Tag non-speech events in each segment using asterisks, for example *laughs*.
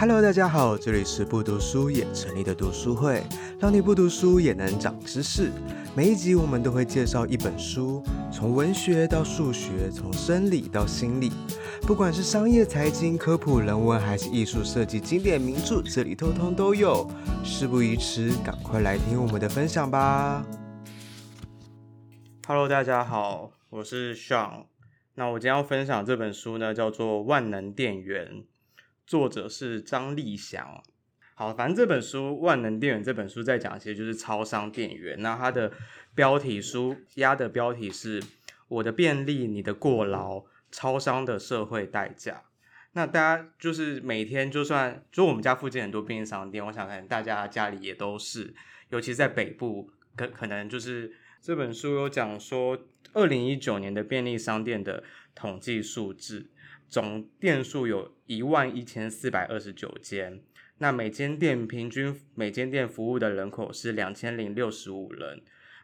Hello，大家好，这里是不读书也成立的读书会，让你不读书也能长知识。每一集我们都会介绍一本书，从文学到数学，从生理到心理，不管是商业、财经、科普、人文，还是艺术设计、经典名著，这里通通都有。事不宜迟，赶快来听我们的分享吧。Hello，大家好，我是 Sean。那我今天要分享这本书呢，叫做《万能电源》。作者是张立祥。好，反正这本书《万能店员》这本书在讲，其实就是超商店员。那它的标题书压的标题是“我的便利，你的过劳，超商的社会代价”。那大家就是每天，就算就我们家附近很多便利商店，我想可能大家家里也都是，尤其在北部，可可能就是这本书有讲说，二零一九年的便利商店的统计数字。总店数有一万一千四百二十九间，那每间店平均每间店服务的人口是两千零六十五人，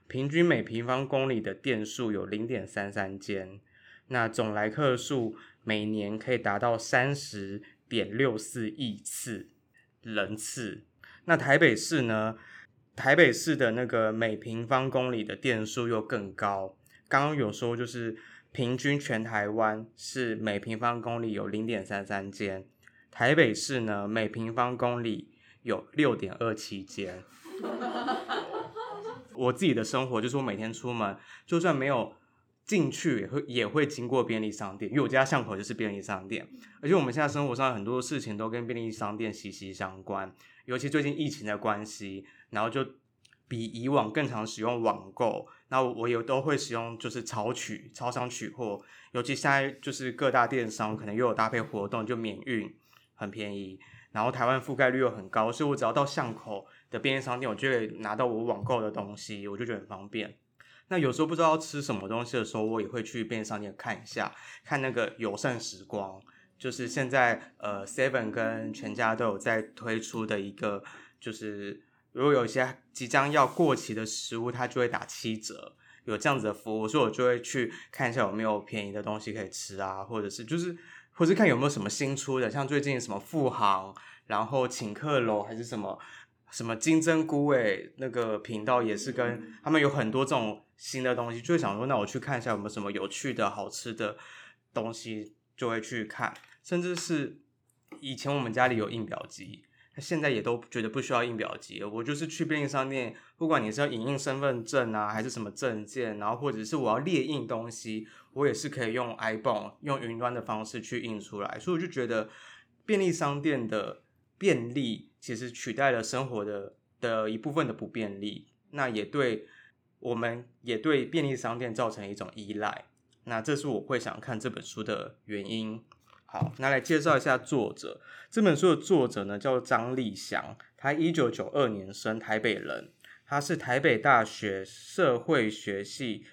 平均每平方公里的店数有零点三三间，那总来客数每年可以达到三十点六四亿次人次。那台北市呢？台北市的那个每平方公里的店数又更高，刚刚有说就是。平均全台湾是每平方公里有零点三三间，台北市呢，每平方公里有六点二七间。我自己的生活就是我每天出门，就算没有进去，也会也会经过便利商店，因为我家巷口就是便利商店。而且我们现在生活上很多事情都跟便利商店息息相关，尤其最近疫情的关系，然后就。比以往更常使用网购，那我也都会使用就是超取超商取货，尤其现在就是各大电商可能又有搭配活动，就免运很便宜，然后台湾覆盖率又很高，所以我只要到巷口的便利商店，我就会拿到我网购的东西，我就觉得很方便。那有时候不知道吃什么东西的时候，我也会去便利商店看一下，看那个友善时光，就是现在呃 Seven 跟全家都有在推出的一个就是。如果有一些即将要过期的食物，它就会打七折，有这样子的服务，所以我就会去看一下有没有便宜的东西可以吃啊，或者是就是，或是看有没有什么新出的，像最近什么富航，然后请客楼还是什么什么金针菇诶，那个频道也是跟他们有很多这种新的东西，就会想说，那我去看一下有没有什么有趣的好吃的东西，就会去看，甚至是以前我们家里有印表机。现在也都觉得不需要印表机，我就是去便利商店，不管你是要影印身份证啊，还是什么证件，然后或者是我要列印东西，我也是可以用 ibon 用云端的方式去印出来。所以我就觉得便利商店的便利其实取代了生活的的一部分的不便利，那也对我们也对便利商店造成一种依赖。那这是我会想看这本书的原因。好，那来介绍一下作者。这本书的作者呢，叫张立祥，他一九九二年生，台北人。他是台北大学社会学系，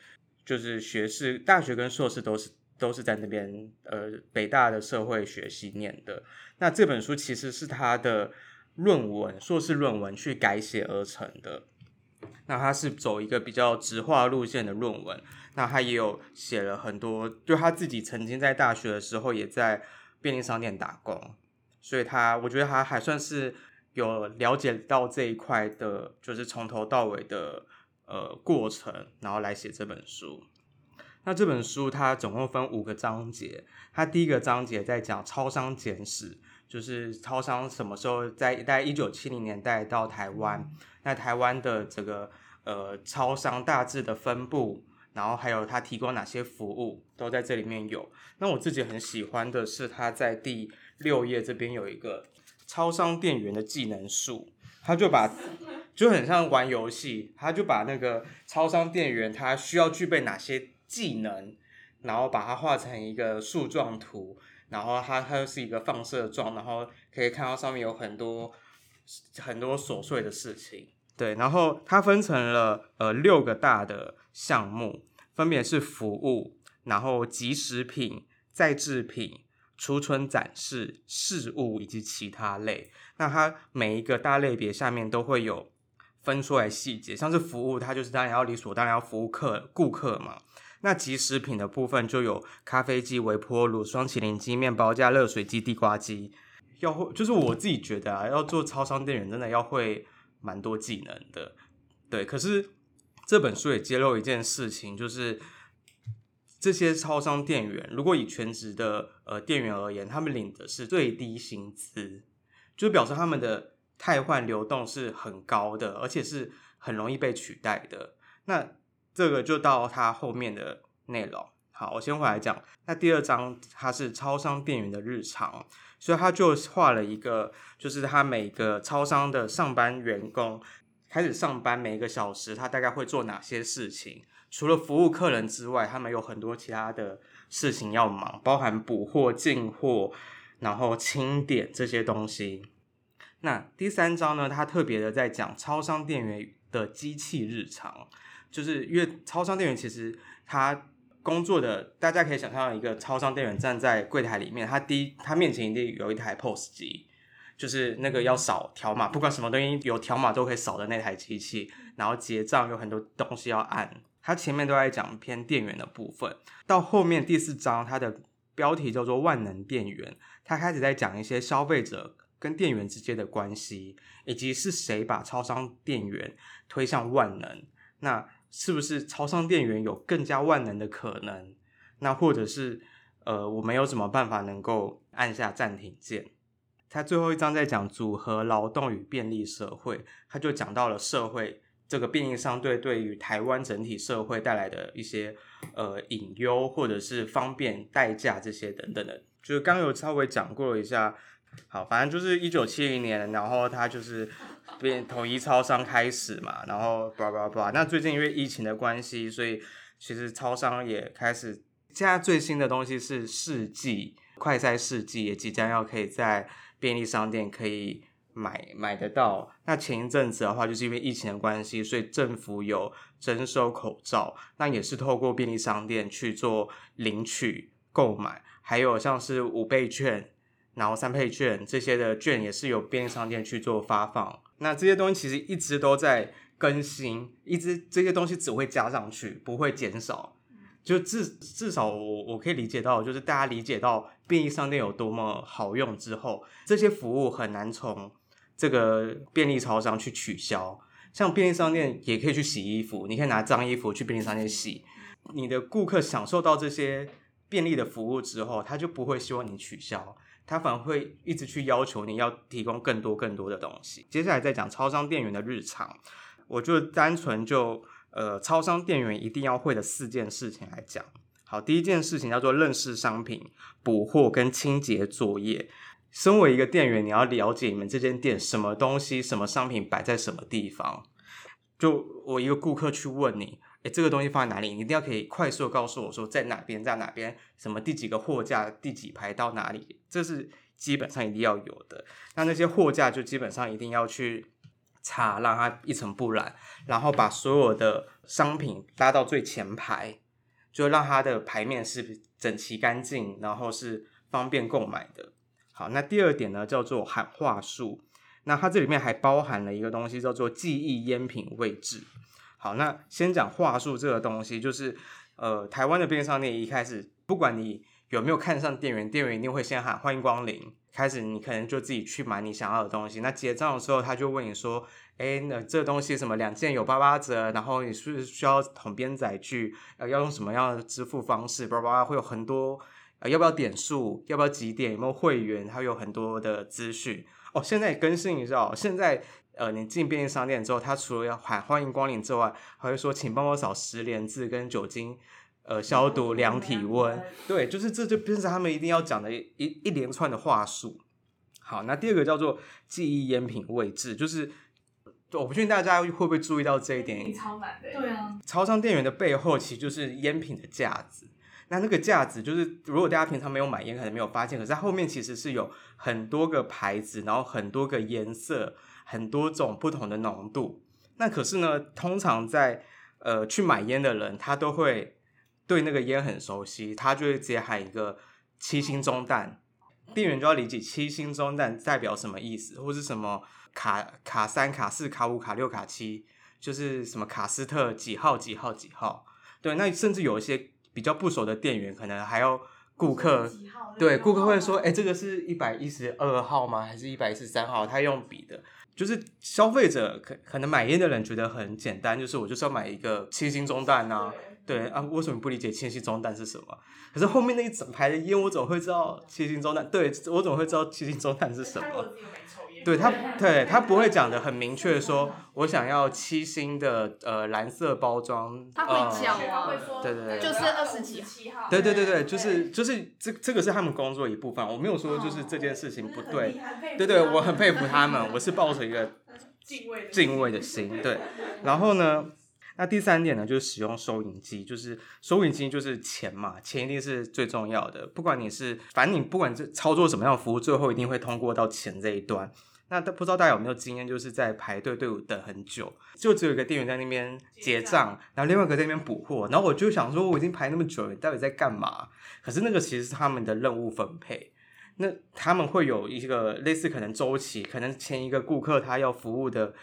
就是学士、大学跟硕士都是都是在那边，呃，北大的社会学系念的。那这本书其实是他的论文，硕士论文去改写而成的。那他是走一个比较直化路线的论文。那他也有写了很多，就他自己曾经在大学的时候也在便利商店打工，所以他我觉得他还算是有了解到这一块的，就是从头到尾的呃过程，然后来写这本书。那这本书它总共分五个章节，它第一个章节在讲超商简史，就是超商什么时候在大概一九七零年代到台湾，那台湾的这个呃超商大致的分布。然后还有它提供哪些服务都在这里面有。那我自己很喜欢的是它在第六页这边有一个超商店员的技能树，他就把就很像玩游戏，他就把那个超商店员他需要具备哪些技能，然后把它画成一个树状图，然后它它是一个放射状，然后可以看到上面有很多很多琐碎的事情。对，然后它分成了呃六个大的项目，分别是服务，然后即食品、再制品、储存展示、事务以及其他类。那它每一个大类别下面都会有分出来细节，像是服务，它就是当然要理所当然要服务客顾客嘛。那即食品的部分就有咖啡机、微波炉、双麒麟机、面包架、热水机、地瓜机。要会，就是我自己觉得啊，要做超商店员真的要会蛮多技能的。对，可是这本书也揭露一件事情，就是这些超商店员，如果以全职的呃店员而言，他们领的是最低薪资，就表示他们的汰换流动是很高的，而且是很容易被取代的。那这个就到它后面的内容。好，我先回来讲。那第二章它是超商店员的日常，所以他就画了一个，就是他每个超商的上班员工开始上班每一个小时，他大概会做哪些事情？除了服务客人之外，他们有很多其他的事情要忙，包含补货、进货，然后清点这些东西。那第三章呢，他特别的在讲超商店员的机器日常，就是因为超商店员其实他。工作的大家可以想象，一个超商店员站在柜台里面，他第一，他面前一定有一台 POS 机，就是那个要扫条码，不管什么东西有条码都可以扫的那台机器。然后结账有很多东西要按，他前面都在讲偏店员的部分。到后面第四章，它的标题叫做“万能店员”，他开始在讲一些消费者跟店员之间的关系，以及是谁把超商店员推向万能。那是不是超商店员有更加万能的可能？那或者是呃，我们有什么办法能够按下暂停键？他最后一章在讲组合劳动与便利社会，他就讲到了社会这个便利商队对于台湾整体社会带来的一些呃隐忧，或者是方便代价这些等等的，就是刚有稍微讲过一下。好，反正就是一九七零年，然后他就是变统一超商开始嘛，然后叭叭叭。那最近因为疫情的关系，所以其实超商也开始。现在最新的东西是试剂快筛试剂，也即将要可以在便利商店可以买买得到。那前一阵子的话，就是因为疫情的关系，所以政府有征收口罩，那也是透过便利商店去做领取购买，还有像是五倍券。然后三倍券这些的券也是由便利商店去做发放，那这些东西其实一直都在更新，一直这些东西只会加上去，不会减少。就至至少我我可以理解到，就是大家理解到便利商店有多么好用之后，这些服务很难从这个便利超商去取消。像便利商店也可以去洗衣服，你可以拿脏衣服去便利商店洗。你的顾客享受到这些便利的服务之后，他就不会希望你取消。他反而会一直去要求你要提供更多更多的东西。接下来再讲超商店员的日常，我就单纯就呃超商店员一定要会的四件事情来讲。好，第一件事情叫做认识商品、补货跟清洁作业。身为一个店员，你要了解你们这间店什么东西、什么商品摆在什么地方。就我一个顾客去问你。诶，这个东西放在哪里？你一定要可以快速告诉我说在哪边，在哪边，什么第几个货架，第几排到哪里，这是基本上一定要有的。那那些货架就基本上一定要去擦，让它一尘不染，然后把所有的商品拉到最前排，就让它的排面是整齐干净，然后是方便购买的。好，那第二点呢，叫做喊话术。那它这里面还包含了一个东西，叫做记忆烟品位置。好，那先讲话术这个东西，就是呃，台湾的便利商店一开始，不管你有没有看上店员，店员一定会先喊欢迎光临。开始你可能就自己去买你想要的东西。那结账的时候，他就问你说：“哎，那这东西什么两件有八八折？然后你是不是需要统编载具？呃，要用什么样的支付方式？叭叭会有很多，呃，要不要点数？要不要几点？有没有会员？还有很多的资讯。哦，现在更新一下哦，现在。呃，你进便利商店之后，他除了要喊欢迎光临之外，还会说请帮我扫十连字跟酒精，呃，消毒量体温。对，就是这就变成他们一定要讲的一一一连串的话术。好，那第二个叫做记忆烟品位置，就是我不确定大家会不会注意到这一点。超难的。对啊。超商店员的背后其实就是烟品的架子。那那个架子就是，如果大家平常没有买烟，可能没有发现，可是它后面其实是有很多个牌子，然后很多个颜色。很多种不同的浓度，那可是呢，通常在呃去买烟的人，他都会对那个烟很熟悉，他就会直接喊一个七星中弹，店员就要理解七星中弹代表什么意思，或是什么卡卡三、卡四、卡五、卡六、卡七，就是什么卡斯特几号几号几号。对，那甚至有一些比较不熟的店员，可能还要顾客，对顾客会说，哎，这个是一百一十二号吗？还是一百一十三号？他用笔的。就是消费者可可能买烟的人觉得很简单，就是我就是要买一个七星中弹呐、啊，对，对啊，为什么不理解七星中弹是什么？可是后面那一整排的烟，我怎么会知道七星中弹？对，我怎么会知道七星中弹是什么？对他，对他不会讲的很明确，说我想要七星的呃蓝色包装。他会教啊，呃、对对对，就是二十几号。对对对对，就是就是这这个是他们工作一部分，我没有说就是这件事情不对。对对，我很佩服他们，我是抱着一个 *laughs* 敬畏的心。对，*laughs* 然后呢，那第三点呢，就是使用收银机，就是收银机就是钱嘛，钱一定是最重要的，不管你是反正你不管是操作什么样的服务，最后一定会通过到钱这一端。那不知道大家有没有经验，就是在排队队伍等很久，就只有一个店员在那边结账，然后另外一个在那边补货，然后我就想说，我已经排那么久了，你到底在干嘛？可是那个其实是他们的任务分配，那他们会有一个类似可能周期，可能前一个顾客他要服务的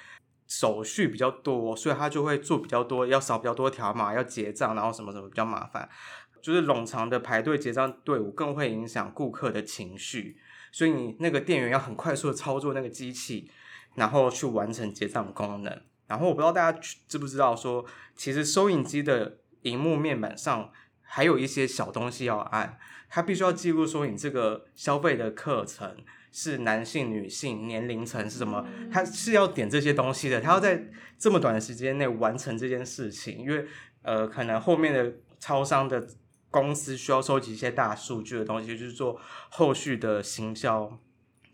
手续比较多，所以他就会做比较多，要扫比较多条码，要结账，然后什么什么比较麻烦，就是冗长的排队结账队伍更会影响顾客的情绪。所以你那个店员要很快速的操作那个机器，然后去完成结账功能。然后我不知道大家知不知道说，说其实收银机的荧幕面板上还有一些小东西要按，它必须要记录说你这个消费的课程是男性、女性、年龄层是什么，它是要点这些东西的。它要在这么短的时间内完成这件事情，因为呃，可能后面的超商的。公司需要收集一些大数据的东西，就是做后续的行销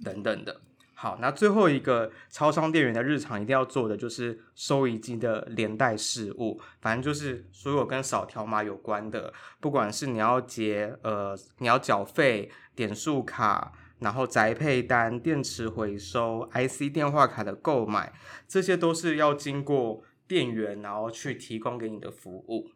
等等的。好，那最后一个超商店员的日常一定要做的就是收银机的连带事务，反正就是所有跟扫条码有关的，不管是你要结呃你要缴费、点数卡，然后宅配单、电池回收、IC 电话卡的购买，这些都是要经过店员然后去提供给你的服务。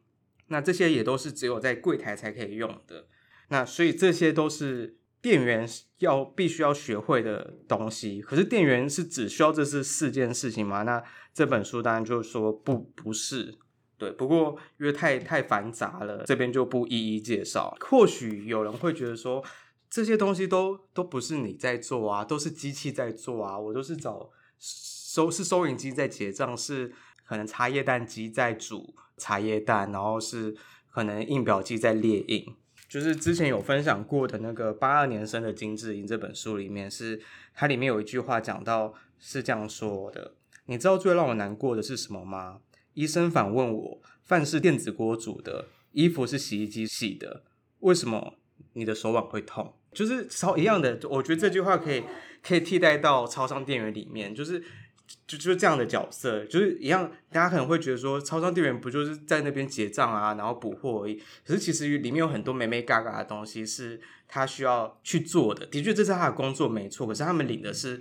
那这些也都是只有在柜台才可以用的，那所以这些都是店员要必须要学会的东西。可是店员是只需要这是四件事情吗？那这本书当然就是说不不是，对。不过因为太太繁杂了，这边就不一一介绍。或许有人会觉得说这些东西都都不是你在做啊，都是机器在做啊，我都是找收是收银机在结账，是可能茶叶蛋机在煮。茶叶蛋，然后是可能印表机在列印，就是之前有分享过的那个八二年生的金智英这本书里面是，它里面有一句话讲到是这样说的：你知道最让我难过的是什么吗？医生反问我，饭是电子锅煮的，衣服是洗衣机洗的，为什么你的手腕会痛？就是超一样的，我觉得这句话可以可以替代到超商店员里面，就是。就就是这样的角色，就是一样。大家可能会觉得说，超商店员不就是在那边结账啊，然后补货而已。可是其实里面有很多眉眉嘎嘎的东西是他需要去做的。的确，这是他的工作没错。可是他们领的是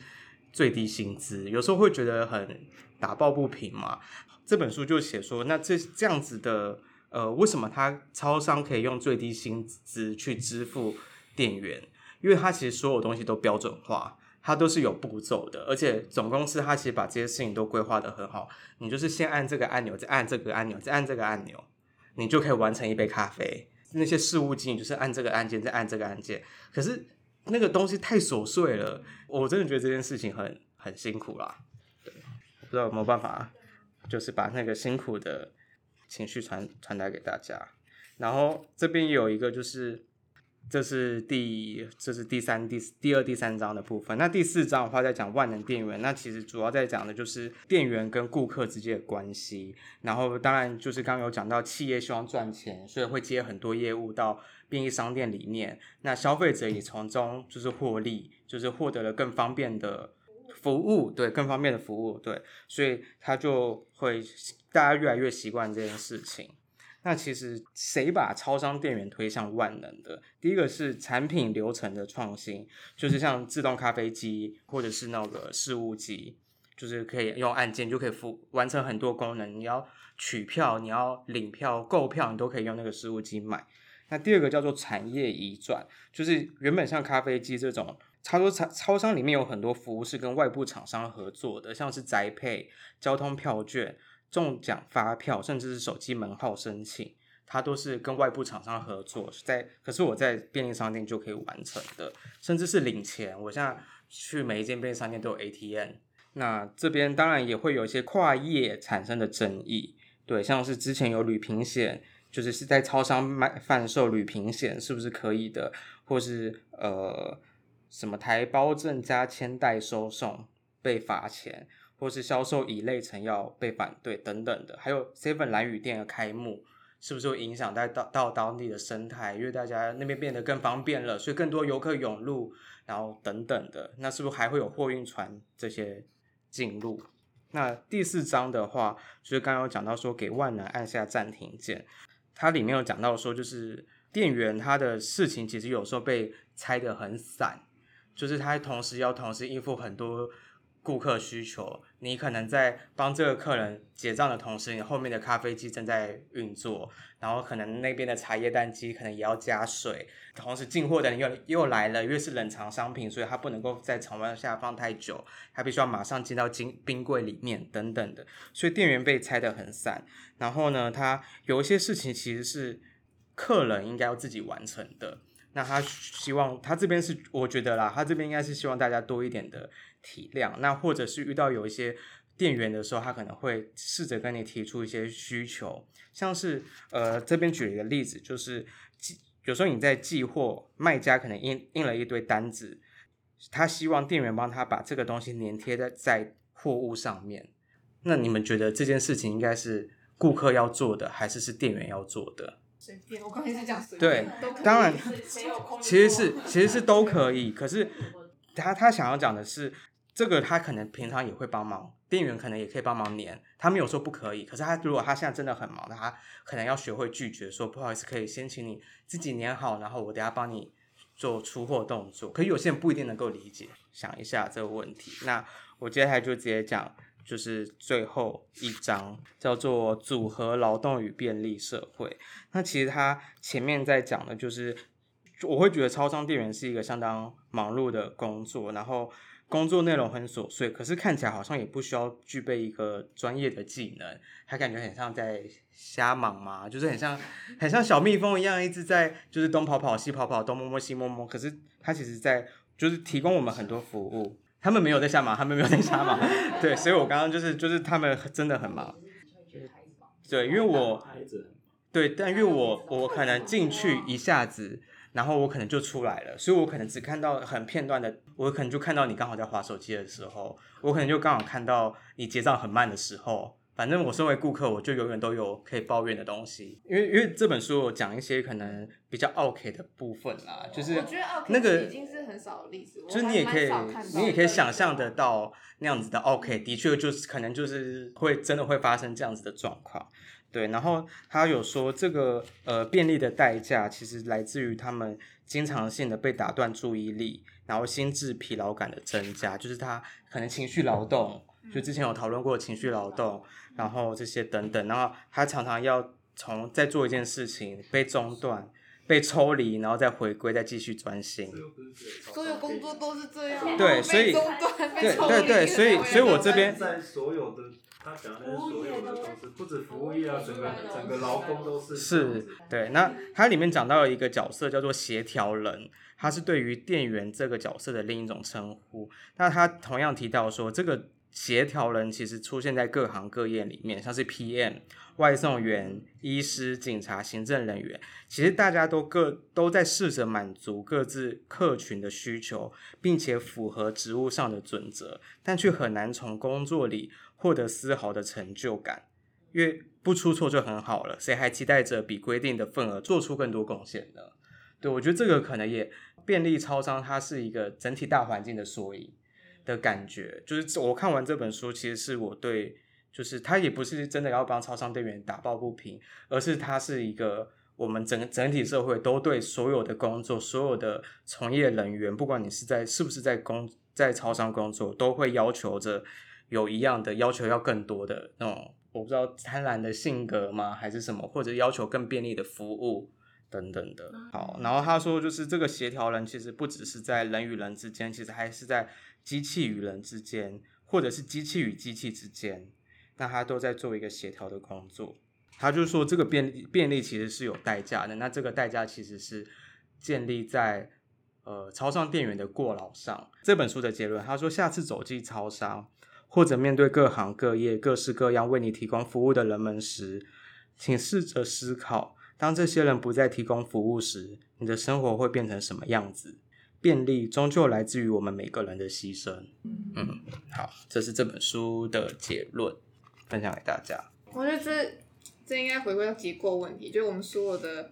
最低薪资，有时候会觉得很打抱不平嘛。这本书就写说，那这这样子的，呃，为什么他超商可以用最低薪资去支付店员？因为他其实所有东西都标准化。它都是有步骤的，而且总公司它其实把这些事情都规划得很好。你就是先按这个按钮，再按这个按钮，再按这个按钮，你就可以完成一杯咖啡。那些事务经理就是按这个按键，再按这个按键。可是那个东西太琐碎了，我真的觉得这件事情很很辛苦啦。对，不知道有没有办法，就是把那个辛苦的情绪传传达给大家。然后这边有一个就是。这是第这是第三第第二第三章的部分。那第四章的话在讲万能店员，那其实主要在讲的就是店员跟顾客之间的关系。然后当然就是刚刚有讲到企业希望赚钱，所以会接很多业务到便利商店里面。那消费者也从中就是获利，就是获得了更方便的服务，对，更方便的服务，对，所以他就会大家越来越习惯这件事情。那其实谁把超商店员推向万能的？第一个是产品流程的创新，就是像自动咖啡机或者是那个事务机，就是可以用按键就可以付完成很多功能。你要取票，你要领票、购票，你都可以用那个事务机买。那第二个叫做产业移转，就是原本像咖啡机这种，超多超超商里面有很多服务是跟外部厂商合作的，像是宅配、交通票券。中奖发票，甚至是手机门号申请，它都是跟外部厂商合作，在可是我在便利商店就可以完成的，甚至是领钱。我现在去每一间便利商店都有 ATM。那这边当然也会有一些跨业产生的争议，对，像是之前有旅平险，就是是在超商卖贩售旅平险是不是可以的，或是呃什么台胞证加签代收送被罚钱，或是销售乙类成药被反对等等的，还有 Seven 蓝雨店的开幕。是不是会影响到到到当地的生态？因为大家那边变得更方便了，所以更多游客涌入，然后等等的，那是不是还会有货运船这些进入？那第四章的话，就是刚刚有讲到说给万能按下暂停键，它里面有讲到说，就是店员他的事情其实有时候被拆得很散，就是他同时要同时应付很多。顾客需求，你可能在帮这个客人结账的同时，你后面的咖啡机正在运作，然后可能那边的茶叶蛋机可能也要加水，同时进货的人又又来了，因为是冷藏商品，所以它不能够在常温下放太久，它必须要马上进到冰冰柜里面等等的，所以店员被拆得很散。然后呢，他有一些事情其实是客人应该要自己完成的，那他希望他这边是我觉得啦，他这边应该是希望大家多一点的。体谅，那或者是遇到有一些店员的时候，他可能会试着跟你提出一些需求，像是呃这边举一个例子，就是寄有时候你在寄货，卖家可能印印了一堆单子，他希望店员帮他把这个东西粘贴在在货物上面。那你们觉得这件事情应该是顾客要做的，还是是店员要做的？随便，我刚才是讲随便，对，当然，其实是其实是都可以，可是。他他想要讲的是，这个他可能平常也会帮忙，店员可能也可以帮忙粘，他没有说不可以。可是他如果他现在真的很忙，他可能要学会拒绝，说不好意思，可以先请你自己粘好，然后我等下帮你做出货动作。可有些人不一定能够理解，想一下这个问题。那我接下来就直接讲，就是最后一章叫做组合劳动与便利社会。那其实他前面在讲的就是。我会觉得超商店员是一个相当忙碌的工作，然后工作内容很琐碎，可是看起来好像也不需要具备一个专业的技能，还感觉很像在瞎忙嘛，就是很像很像小蜜蜂一样，一直在就是东跑跑西跑跑，东摸摸西摸摸，可是他其实在就是提供我们很多服务，他们没有在瞎忙，他们没有在瞎忙，*laughs* 对，所以我刚刚就是就是他们真的很忙，对，因为我对，但因为我我可能进去一下子。然后我可能就出来了，所以我可能只看到很片段的，我可能就看到你刚好在划手机的时候，我可能就刚好看到你结账很慢的时候。反正我身为顾客，我就永远都有可以抱怨的东西。因为因为这本书有讲一些可能比较 OK 的部分啦，就是那个已经是很少的例子，就是你也可以你也可以想象得到那样子的 OK，，的确就是可能就是会真的会发生这样子的状况。对，然后他有说这个呃便利的代价，其实来自于他们经常性的被打断注意力，然后心智疲劳感的增加，就是他可能情绪劳动，就之前有讨论过情绪劳动，然后这些等等，然后他常常要从在做一件事情被中断。被抽离，然后再回归，再继续专心。所有工作都是这样。*laughs* 对，所以，对对对，所以，所以我这边在所有的他讲的是所有的都是，不止服务业啊，整个整个劳工都是。是，对。那它里面讲到了一个角色叫做协调人，他是对于店员这个角色的另一种称呼。那他同样提到说，这个协调人其实出现在各行各业里面，像是 PM。外送员、医师、警察、行政人员，其实大家都各都在试着满足各自客群的需求，并且符合职务上的准则，但却很难从工作里获得丝毫的成就感，因为不出错就很好了，谁还期待着比规定的份额做出更多贡献呢？对，我觉得这个可能也便利超商，它是一个整体大环境的缩影的感觉。就是我看完这本书，其实是我对。就是他也不是真的要帮超商店员打抱不平，而是他是一个我们整整体社会都对所有的工作、所有的从业人员，不管你是在是不是在工在超商工作，都会要求着有一样的要求，要更多的那种我不知道贪婪的性格吗，还是什么，或者要求更便利的服务等等的。好，然后他说，就是这个协调人其实不只是在人与人之间，其实还是在机器与人之间，或者是机器与机器之间。那他都在做一个协调的工作，他就说这个便利便利其实是有代价的，那这个代价其实是建立在呃超商店员的过劳上。这本书的结论，他说下次走进超商或者面对各行各业各式各样为你提供服务的人们时，请试着思考，当这些人不再提供服务时，你的生活会变成什么样子？便利终究来自于我们每个人的牺牲。嗯，好，这是这本书的结论，分享给大家。我觉得这这应该回归到结构问题，就是我们所有的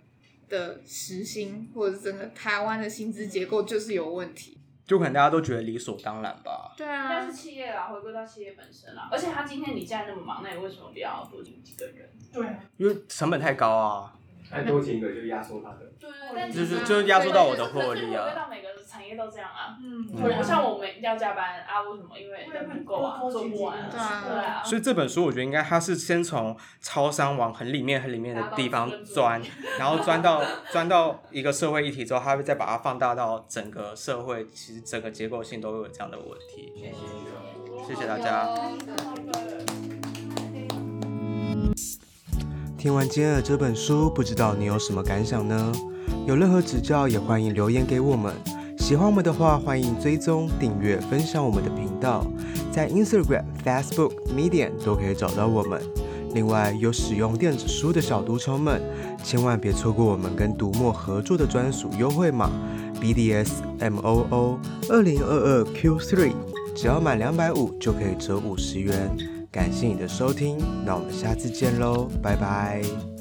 的时薪或者是整个台湾的薪资结构就是有问题。就可能大家都觉得理所当然吧。对啊，但是企业啊，回归到企业本身啊，而且他今天你既然那么忙，那你为什么不要多请几个人？对，因为成本太高啊。再多请一个就压缩他的。对，但就是就压缩到我的获利啊。回归到每个产业都这样啊。嗯。我像我们要加班啊？为什么？因为人不够啊，做不完。对啊。所以这本书我觉得应该它是先从超商往很里面很里面的地方钻，然后钻到钻到一个社会议题之后，它会再把它放大到整个社会，其实整个结构性都会有这样的问题。谢谢，谢谢大家。听完今天的这本书，不知道你有什么感想呢？有任何指教也欢迎留言给我们。喜欢我们的话，欢迎追踪、订阅、分享我们的频道，在 Instagram、Facebook、Medium 都可以找到我们。另外，有使用电子书的小读虫们，千万别错过我们跟读墨合作的专属优惠码 BDSMOO 二零二二 Q3，只要满两百五就可以折五十元。感谢你的收听，那我们下次见喽，拜拜。